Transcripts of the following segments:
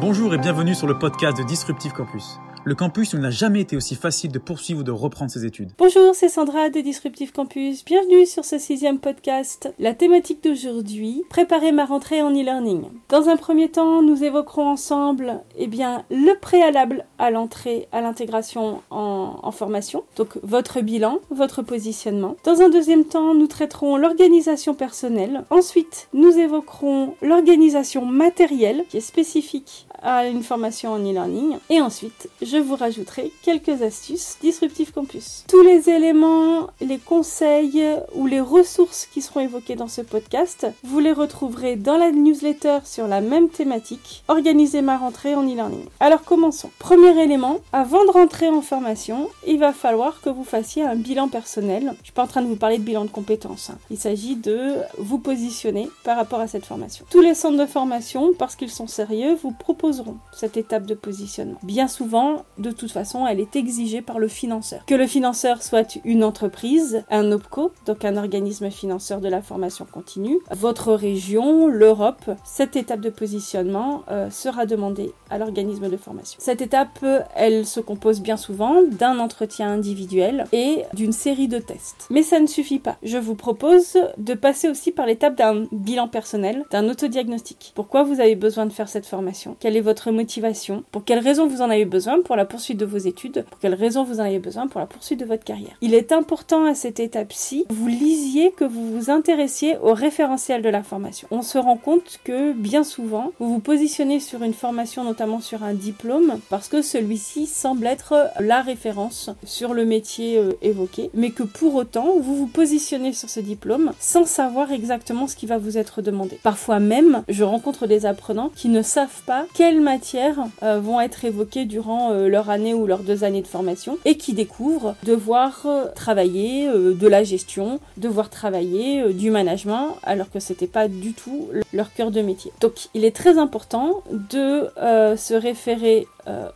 Bonjour et bienvenue sur le podcast de Disruptive Campus le campus, il n'a jamais été aussi facile de poursuivre ou de reprendre ses études. Bonjour, c'est Sandra de Disruptive Campus. Bienvenue sur ce sixième podcast. La thématique d'aujourd'hui, préparer ma rentrée en e-learning. Dans un premier temps, nous évoquerons ensemble, eh bien, le préalable à l'entrée, à l'intégration en, en formation. Donc, votre bilan, votre positionnement. Dans un deuxième temps, nous traiterons l'organisation personnelle. Ensuite, nous évoquerons l'organisation matérielle, qui est spécifique à une formation en e-learning. Et ensuite, je vous rajouterai quelques astuces Disruptive Campus. Tous les éléments, les conseils ou les ressources qui seront évoqués dans ce podcast, vous les retrouverez dans la newsletter sur la même thématique, Organiser ma rentrée en e-learning. Alors commençons. Premier élément, avant de rentrer en formation, il va falloir que vous fassiez un bilan personnel. Je suis pas en train de vous parler de bilan de compétences. Hein. Il s'agit de vous positionner par rapport à cette formation. Tous les centres de formation, parce qu'ils sont sérieux, vous proposent cette étape de positionnement. Bien souvent, de toute façon, elle est exigée par le financeur. Que le financeur soit une entreprise, un OPCO, donc un organisme financeur de la formation continue, votre région, l'Europe, cette étape de positionnement euh, sera demandée à l'organisme de formation. Cette étape, elle se compose bien souvent d'un entretien individuel et d'une série de tests. Mais ça ne suffit pas. Je vous propose de passer aussi par l'étape d'un bilan personnel, d'un autodiagnostic. Pourquoi vous avez besoin de faire cette formation? Quelle est votre motivation, pour quelles raisons vous en avez besoin? La poursuite de vos études, pour quelles raisons vous en avez besoin pour la poursuite de votre carrière. Il est important à cette étape-ci, vous lisiez, que vous vous intéressiez au référentiel de la formation. On se rend compte que bien souvent, vous vous positionnez sur une formation, notamment sur un diplôme, parce que celui-ci semble être la référence sur le métier euh, évoqué, mais que pour autant, vous vous positionnez sur ce diplôme sans savoir exactement ce qui va vous être demandé. Parfois même, je rencontre des apprenants qui ne savent pas quelle matières euh, vont être évoquées durant euh, leur année ou leurs deux années de formation et qui découvrent devoir euh, travailler de la gestion, devoir travailler du management alors que c'était pas du tout leur cœur de métier. Donc il est très important de se référer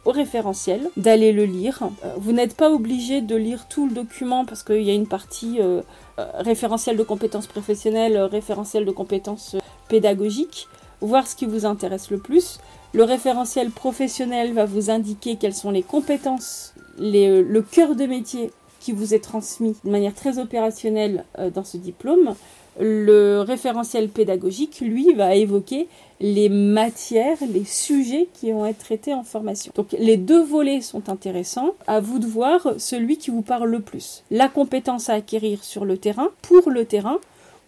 au référentiel, d'aller le lire. vous n'êtes pas obligé de lire tout le document parce qu'il y a une partie référentiel de compétences professionnelles, référentiel de compétences pédagogiques, voir ce qui vous intéresse le plus. Le référentiel professionnel va vous indiquer quelles sont les compétences, euh, le cœur de métier qui vous est transmis de manière très opérationnelle euh, dans ce diplôme. Le référentiel pédagogique, lui, va évoquer les matières, les sujets qui vont être traités en formation. Donc les deux volets sont intéressants. À vous de voir celui qui vous parle le plus. La compétence à acquérir sur le terrain, pour le terrain,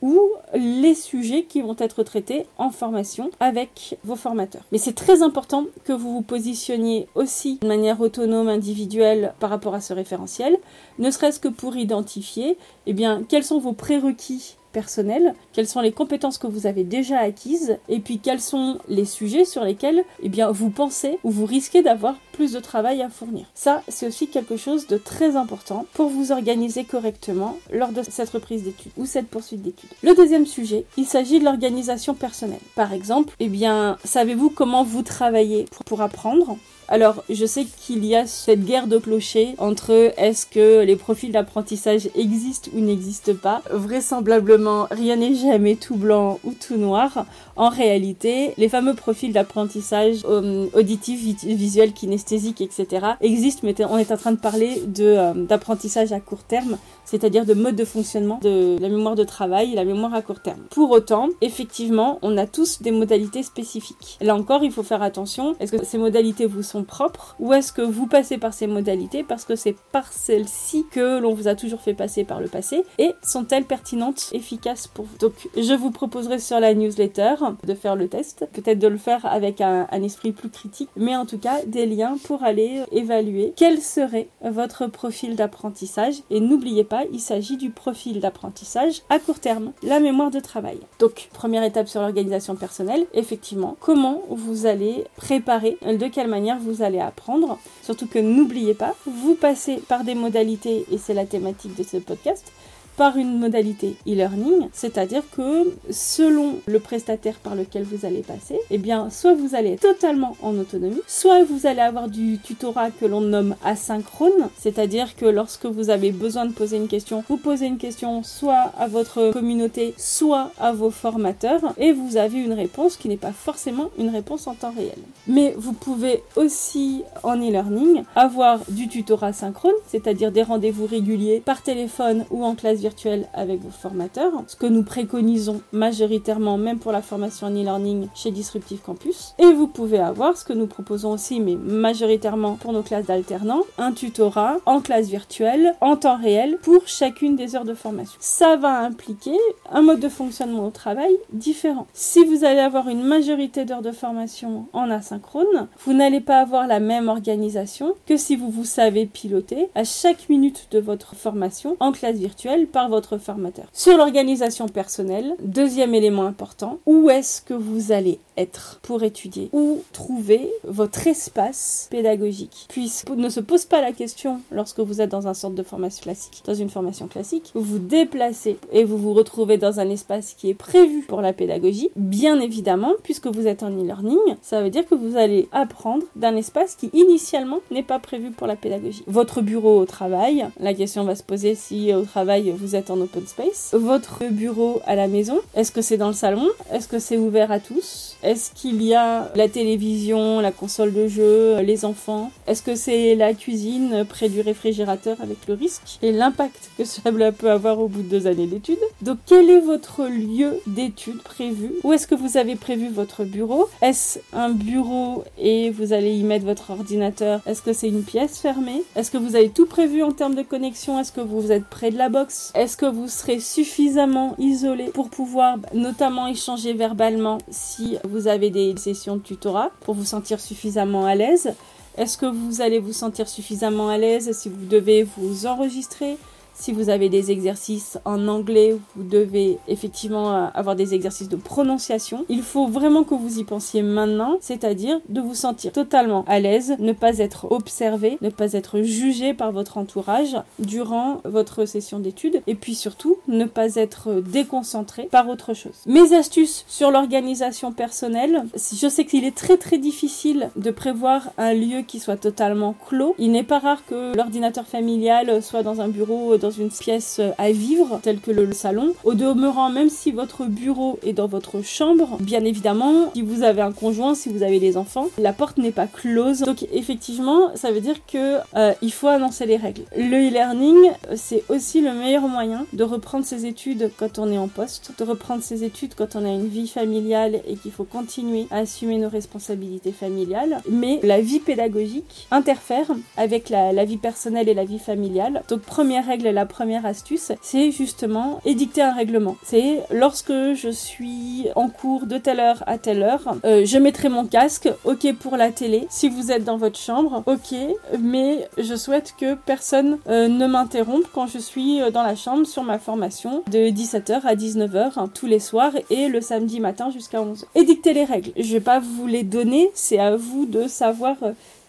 ou les sujets qui vont être traités en formation avec vos formateurs. Mais c'est très important que vous vous positionniez aussi de manière autonome, individuelle par rapport à ce référentiel, ne serait-ce que pour identifier eh bien, quels sont vos prérequis personnel, quelles sont les compétences que vous avez déjà acquises, et puis quels sont les sujets sur lesquels eh vous pensez ou vous risquez d'avoir plus de travail à fournir. Ça, c'est aussi quelque chose de très important pour vous organiser correctement lors de cette reprise d'études ou cette poursuite d'études. Le deuxième sujet, il s'agit de l'organisation personnelle. Par exemple, eh bien, savez-vous comment vous travaillez pour apprendre? Alors, je sais qu'il y a cette guerre de clochers entre est-ce que les profils d'apprentissage existent ou n'existent pas. Vraisemblablement, rien n'est jamais tout blanc ou tout noir. En réalité, les fameux profils d'apprentissage euh, auditif, visuel, kinesthésique, etc. existent, mais on est en train de parler euh, d'apprentissage à court terme, c'est-à-dire de mode de fonctionnement de la mémoire de travail et la mémoire à court terme. Pour autant, effectivement, on a tous des modalités spécifiques. Là encore, il faut faire attention. Est-ce que ces modalités vous sont propres ou est-ce que vous passez par ces modalités parce que c'est par celles-ci que l'on vous a toujours fait passer par le passé et sont-elles pertinentes, efficaces pour vous? Donc, je vous proposerai sur la newsletter de faire le test, peut-être de le faire avec un, esprit plus critique, mais en tout cas des liens pour aller évaluer quel serait votre profil d'apprentissage. Et n'oubliez pas, il s'agit du profil d'apprentissage à court terme, la mémoire de travail. Donc, première étape sur l'organisation personnelle, effectivement, comment vous allez préparer, de quelle manière vous allez apprendre. Surtout que n'oubliez pas, vous passez par des modalités, et c'est la thématique de ce podcast, par une modalité e-learning, c'est-à-dire que selon le prestataire par lequel vous allez passer, eh bien, soit vous allez totalement en autonomie, soit vous allez avoir du tutorat que l'on nomme asynchrone, c'est-à-dire que lorsque vous avez besoin de poser une question, vous posez une question soit à votre communauté, soit à vos formateurs, et vous avez une réponse qui n'est pas forcément une réponse en temps réel. Mais vous pouvez aussi en e-learning avoir du tutorat synchrone, c'est-à-dire des rendez-vous réguliers par téléphone ou en classe virtuelle avec vos formateurs, ce que nous préconisons majoritairement même pour la formation en e-learning chez Disruptive Campus. Et vous pouvez avoir ce que nous proposons aussi, mais majoritairement pour nos classes d'alternants, un tutorat en classe virtuelle en temps réel pour chacune des heures de formation. Ça va impliquer un mode de fonctionnement au travail différent. Si vous allez avoir une majorité d'heures de formation en asynchrone, vous n'allez pas avoir la même organisation que si vous vous savez piloter à chaque minute de votre formation en classe virtuelle votre formateur. Sur l'organisation personnelle, deuxième élément important, où est-ce que vous allez être pour étudier? Où trouver votre espace pédagogique? Puisque ne se pose pas la question lorsque vous êtes dans un centre de formation classique, dans une formation classique, vous vous déplacez et vous vous retrouvez dans un espace qui est prévu pour la pédagogie, bien évidemment, puisque vous êtes en e-learning, ça veut dire que vous allez apprendre d'un espace qui initialement n'est pas prévu pour la pédagogie. Votre bureau au travail, la question va se poser si au travail vous êtes en open space. Votre bureau à la maison, est-ce que c'est dans le salon? Est-ce que c'est ouvert à tous? Est-ce qu'il y a la télévision, la console de jeu, les enfants? Est-ce que c'est la cuisine près du réfrigérateur avec le risque et l'impact que cela peut avoir au bout de deux années d'études? Donc quel est votre lieu d'études prévu? Où est-ce que vous avez prévu votre bureau? Est-ce un bureau et vous allez y mettre votre ordinateur? Est-ce que c'est une pièce fermée? Est-ce que vous avez tout prévu en termes de connexion? Est-ce que vous êtes près de la box? Est-ce que vous serez suffisamment isolé pour pouvoir notamment échanger verbalement si vous avez des sessions de tutorat pour vous sentir suffisamment à l'aise? Est-ce que vous allez vous sentir suffisamment à l'aise si vous devez vous enregistrer? Si vous avez des exercices en anglais, vous devez effectivement euh, avoir des exercices de prononciation. Il faut vraiment que vous y pensiez maintenant, c'est-à-dire de vous sentir totalement à l'aise, ne pas être observé, ne pas être jugé par votre entourage durant votre session d'études et puis surtout ne pas être déconcentré par autre chose. Mes astuces sur l'organisation personnelle, je sais qu'il est très très difficile de prévoir un lieu qui soit totalement clos. Il n'est pas rare que l'ordinateur familial soit dans un bureau, une pièce à vivre, telle que le salon. Au demeurant, même si votre bureau est dans votre chambre, bien évidemment, si vous avez un conjoint, si vous avez des enfants, la porte n'est pas close. Donc effectivement, ça veut dire que euh, il faut annoncer les règles. Le e-learning, c'est aussi le meilleur moyen de reprendre ses études quand on est en poste, de reprendre ses études quand on a une vie familiale et qu'il faut continuer à assumer nos responsabilités familiales. Mais la vie pédagogique interfère avec la, la vie personnelle et la vie familiale. Donc première règle, première astuce, c'est justement édicter un règlement. C'est lorsque je suis en cours de telle heure à telle heure, euh, je mettrai mon casque, ok pour la télé. Si vous êtes dans votre chambre, ok, mais je souhaite que personne euh, ne m'interrompe quand je suis euh, dans la chambre sur ma formation de 17h à 19h hein, tous les soirs et le samedi matin jusqu'à 11h. Édicter les règles. Je vais pas vous les donner, c'est à vous de savoir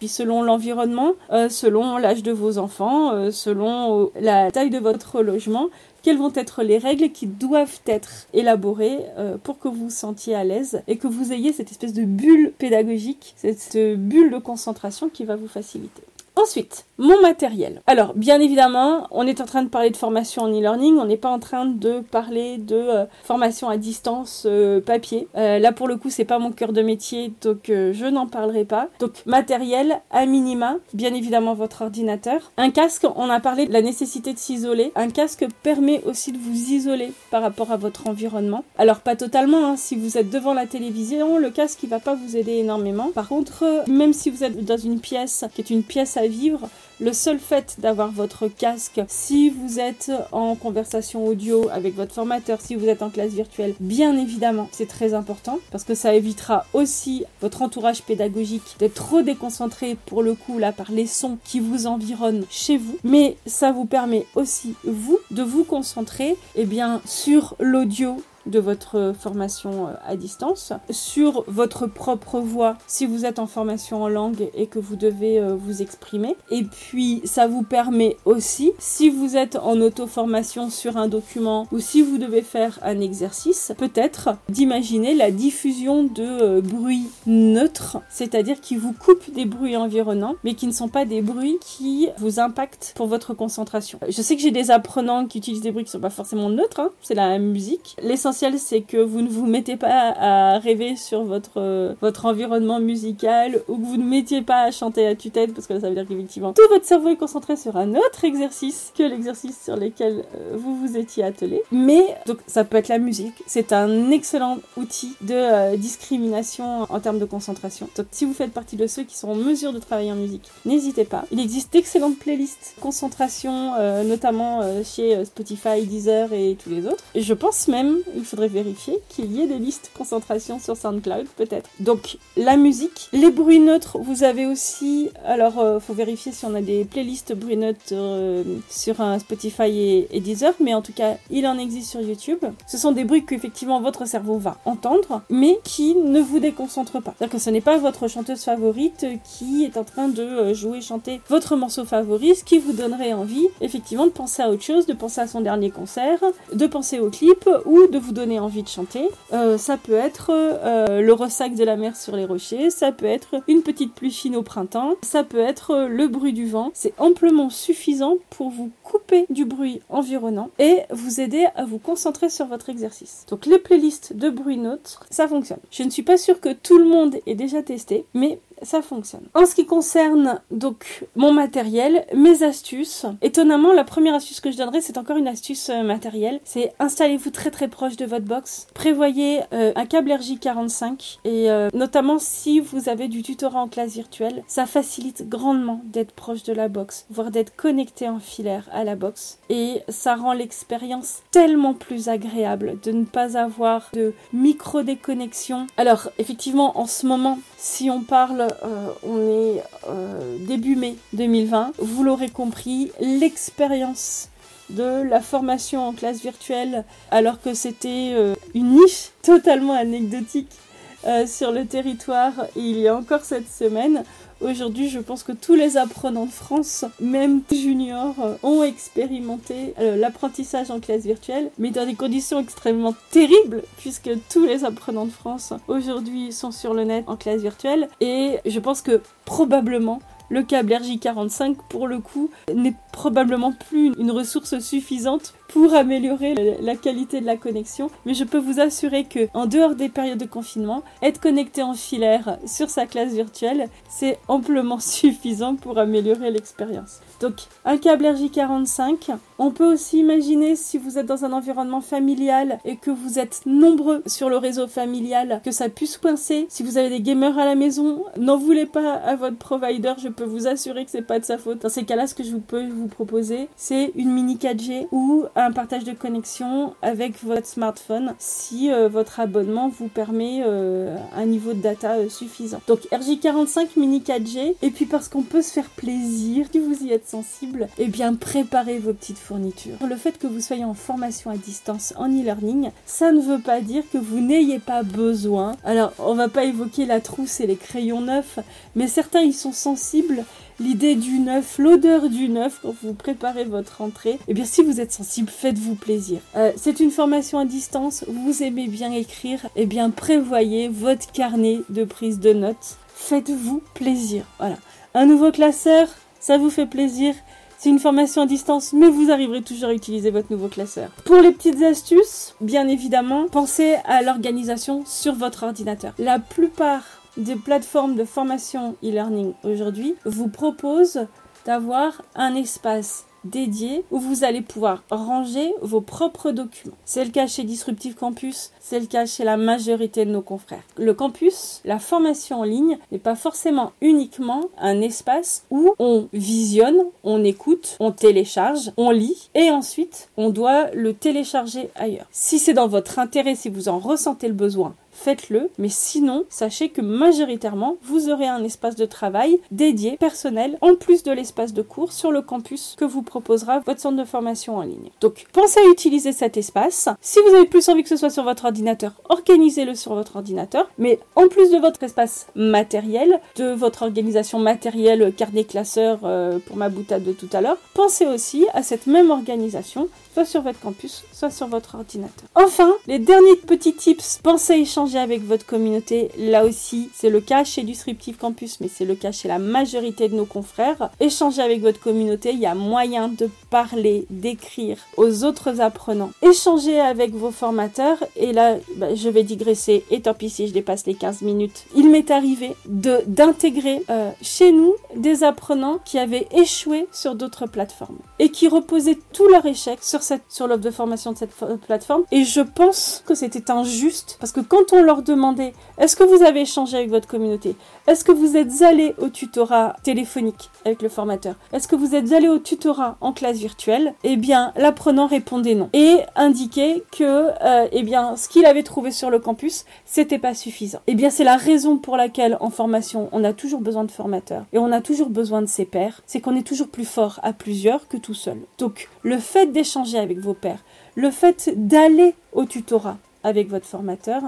puis selon l'environnement, euh, selon l'âge de vos enfants, euh, selon euh, la taille de votre logement, quelles vont être les règles qui doivent être élaborées pour que vous vous sentiez à l'aise et que vous ayez cette espèce de bulle pédagogique, cette bulle de concentration qui va vous faciliter. Ensuite, mon matériel. Alors, bien évidemment, on est en train de parler de formation en e-learning, on n'est pas en train de parler de euh, formation à distance euh, papier. Euh, là, pour le coup, c'est pas mon cœur de métier, donc je n'en parlerai pas. Donc, matériel, à minima, bien évidemment votre ordinateur. Un casque, on a parlé de la nécessité de s'isoler. Un casque permet aussi de vous isoler par rapport à votre environnement. Alors, pas totalement, hein. si vous êtes devant la télévision, le casque, il va pas vous aider énormément. Par contre, même si vous êtes dans une pièce qui est une pièce à le seul fait d'avoir votre casque, si vous êtes en conversation audio avec votre formateur, si vous êtes en classe virtuelle, bien évidemment, c'est très important parce que ça évitera aussi votre entourage pédagogique d'être trop déconcentré pour le coup là par les sons qui vous environnent chez vous, mais ça vous permet aussi vous de vous concentrer eh bien sur l'audio de votre formation euh, à distance, sur votre propre voix si vous êtes en formation en langue et que vous devez euh, vous exprimer. Et puis ça vous permet aussi, si vous êtes en auto-formation sur un document ou si vous devez faire un exercice, peut-être d'imaginer la diffusion de euh, bruits neutres, c'est-à-dire qui vous coupent des bruits environnants, mais qui ne sont pas des bruits qui vous impactent pour votre concentration. Je sais que j'ai des apprenants qui utilisent des bruits qui sont pas forcément neutres, hein, c'est la musique. L'essentiel c'est que vous ne vous mettez pas à rêver sur votre, euh, votre environnement musical ou que vous ne mettiez pas à chanter à tue-tête parce que ça veut dire qu'effectivement tout votre cerveau est concentré sur un autre exercice que l'exercice sur lequel euh, vous vous étiez attelé. Mais donc ça peut être la musique, c'est un excellent outil de euh, discrimination en termes de concentration. Donc si vous faites partie de ceux qui sont en mesure de travailler en musique, n'hésitez pas. Il existe d'excellentes playlists concentration, notamment chez Spotify, Deezer et tous les autres. Je pense même, il faudrait vérifier, qu'il y ait des listes concentration sur SoundCloud peut-être. Donc la musique, les bruits neutres, vous avez aussi, alors euh, faut vérifier si on a des playlists bruits neutres euh, sur un Spotify et, Deezer, mais en tout cas il en existe sur YouTube. Ce sont des bruits qu'effectivement votre cerveau va entendre, mais qui ne vous déconcentrent pas. C'est-à-dire que ce n'est pas votre chanteuse favorite qui est en train de euh, jouer, chanter votre morceau favori, ce qui vous donnerait envie effectivement de penser à autre chose, de penser à son dernier concert, de penser au clip ou de vous donner envie de chanter. Euh, ça peut être euh, le ressac de la mer sur les rochers, ça peut être une petite pluie fine au printemps, ça peut être le bruit du vent. C'est amplement suffisant pour vous couper du bruit environnant et vous aider à vous concentrer sur votre exercice. Donc les playlists de bruit neutre, ça fonctionne. Je ne suis pas sûre que tout le monde ait déjà testé, mais ça fonctionne. En ce qui concerne donc mon matériel, mes astuces, étonnamment la première astuce que je donnerai c'est encore une astuce euh, matérielle, c'est installez-vous très très proche de votre box, prévoyez euh, un câble RJ45 et euh, notamment si vous avez du tutorat en classe virtuelle, ça facilite grandement d'être proche de la box, voire d'être connecté en filaire à la box et ça rend l'expérience tellement plus agréable de ne pas avoir de micro déconnexion. Alors effectivement en ce moment si on parle on est euh, début mai 2020. Vous l'aurez compris, l'expérience de la formation en classe virtuelle, alors que c'était euh, une niche totalement anecdotique sur le territoire il y a encore cette semaine, Aujourd'hui, je pense que tous les apprenants de France, même juniors, ont expérimenté l'apprentissage en classe virtuelle, mais dans des conditions extrêmement terribles, puisque tous les apprenants de France aujourd'hui sont sur le net en classe virtuelle. Et je pense que probablement le câble RJ45 pour le coup n'est probablement plus une ressource suffisante pour améliorer la qualité de la connexion, mais je peux vous assurer que en dehors des périodes de confinement, être connecté en filaire sur sa classe virtuelle, c'est amplement suffisant pour améliorer l'expérience. Donc un câble RJ45, on peut aussi imaginer si vous êtes dans un environnement familial et que vous êtes nombreux sur le réseau familial que ça puisse coincer. Si vous avez des gamers à la maison, n'en voulez pas à votre provider, je peux vous assurer que c'est pas de sa faute. Dans ces cas-là, ce que je peux vous proposer, c'est une mini 4G ou un partage de connexion avec votre smartphone si euh, votre abonnement vous permet euh, un niveau de data euh, suffisant. Donc RJ45 mini 4G et puis parce qu'on peut se faire plaisir, si vous y êtes sensible, et eh bien préparez vos petites fournitures. Le fait que vous soyez en formation à distance en e-learning, ça ne veut pas dire que vous n'ayez pas besoin. Alors on va pas évoquer la trousse et les crayons neufs, mais certains y sont sensibles l'idée du neuf, l'odeur du neuf quand vous préparez votre entrée. Eh bien, si vous êtes sensible, faites-vous plaisir. Euh, c'est une formation à distance, vous aimez bien écrire, eh bien, prévoyez votre carnet de prise de notes. Faites-vous plaisir. Voilà. Un nouveau classeur, ça vous fait plaisir. C'est une formation à distance, mais vous arriverez toujours à utiliser votre nouveau classeur. Pour les petites astuces, bien évidemment, pensez à l'organisation sur votre ordinateur. La plupart des plateformes de formation e-learning aujourd'hui vous proposent d'avoir un espace dédié où vous allez pouvoir ranger vos propres documents. C'est le cas chez Disruptive Campus, c'est le cas chez la majorité de nos confrères. Le campus, la formation en ligne n'est pas forcément uniquement un espace où on visionne, on écoute, on télécharge, on lit et ensuite on doit le télécharger ailleurs. Si c'est dans votre intérêt, si vous en ressentez le besoin, faites-le. Mais sinon, sachez que majoritairement, vous aurez un espace de travail dédié, personnel, en plus de l'espace de cours sur le campus que vous proposera votre centre de formation en ligne. Donc, pensez à utiliser cet espace. Si vous avez plus envie que ce soit sur votre ordinateur, organisez-le sur votre ordinateur. Mais en plus de votre espace matériel, de votre organisation matérielle, carnet classeur euh, pour ma boutade de tout à l'heure, pensez aussi à cette même organisation soit sur votre campus, soit sur votre ordinateur. Enfin, les derniers petits tips, pensez à échanger avec votre communauté. Là aussi, c'est le cas chez Disruptive Campus, mais c'est le cas chez la majorité de nos confrères. Échangez avec votre communauté, il y a moyen de parler, d'écrire aux autres apprenants. Échangez avec vos formateurs, et là, bah, je vais digresser, et tant pis si je dépasse les 15 minutes. Il m'est arrivé d'intégrer euh, chez nous des apprenants qui avaient échoué sur d'autres plateformes et qui reposaient tout leur échec sur sur l'offre de formation de cette plateforme. Et je pense que c'était injuste parce que quand on leur demandait est-ce que vous avez échangé avec votre communauté? Est-ce que vous êtes allé au tutorat téléphonique avec le formateur? Est-ce que vous êtes allé au tutorat en classe virtuelle? Eh bien, l'apprenant répondait non. Et indiquait que euh, eh bien ce qu'il avait trouvé sur le campus, c'était pas suffisant. Eh bien, c'est la raison pour laquelle en formation, on a toujours besoin de formateurs et on a toujours besoin de ses pairs, c'est qu'on est toujours plus fort à plusieurs que tout seul. Donc, le fait d'échanger avec vos pairs, le fait d'aller au tutorat avec votre formateur,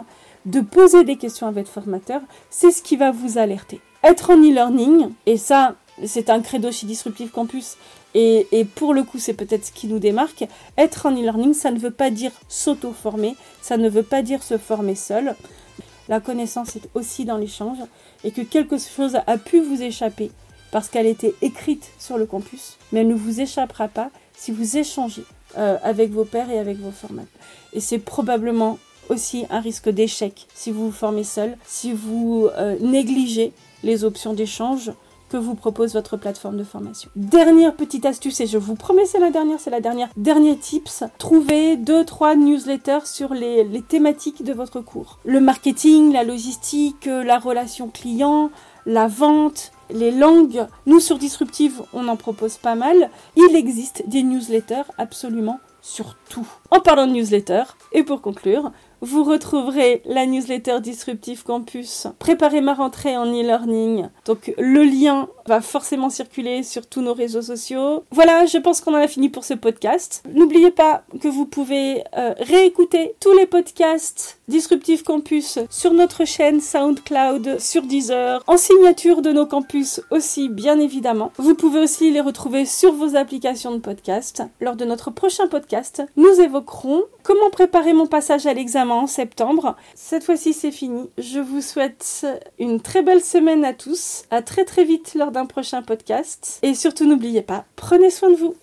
de poser des questions à votre formateur, c'est ce qui va vous alerter. Être en e-learning, et ça, c'est un credo chez Disruptive Campus, et, et pour le coup, c'est peut-être ce qui nous démarque. Être en e-learning, ça ne veut pas dire s'auto-former, ça ne veut pas dire se former seul. La connaissance est aussi dans l'échange, et que quelque chose a pu vous échapper parce qu'elle était écrite sur le campus, mais elle ne vous échappera pas si vous échangez euh, avec vos pairs et avec vos formats. Et c'est probablement aussi un risque d'échec si vous vous formez seul, si vous euh, négligez les options d'échange que vous propose votre plateforme de formation. Dernière petite astuce, et je vous promets c'est la dernière, c'est la dernière. Dernier tips, trouvez deux, trois newsletters sur les, les thématiques de votre cours. Le marketing, la logistique, la relation client, la vente, les langues. Nous, sur Disruptive, on en propose pas mal. Il existe des newsletters absolument sur tout. En parlant de newsletter, et pour conclure, vous retrouverez la newsletter Disruptive Campus. Préparez ma rentrée en e-learning. Donc le lien va forcément circuler sur tous nos réseaux sociaux. Voilà, je pense qu'on en a fini pour ce podcast. N'oubliez pas que vous pouvez euh, réécouter tous les podcasts Disruptive Campus sur notre chaîne SoundCloud, sur Deezer, en signature de nos campus aussi, bien évidemment. Vous pouvez aussi les retrouver sur vos applications de podcast. Lors de notre prochain podcast, nous évoquerons comment préparer mon passage à l'examen en septembre. Cette fois-ci, c'est fini. Je vous souhaite une très belle semaine à tous. À très très vite d'un prochain podcast. Et surtout, n'oubliez pas, prenez soin de vous.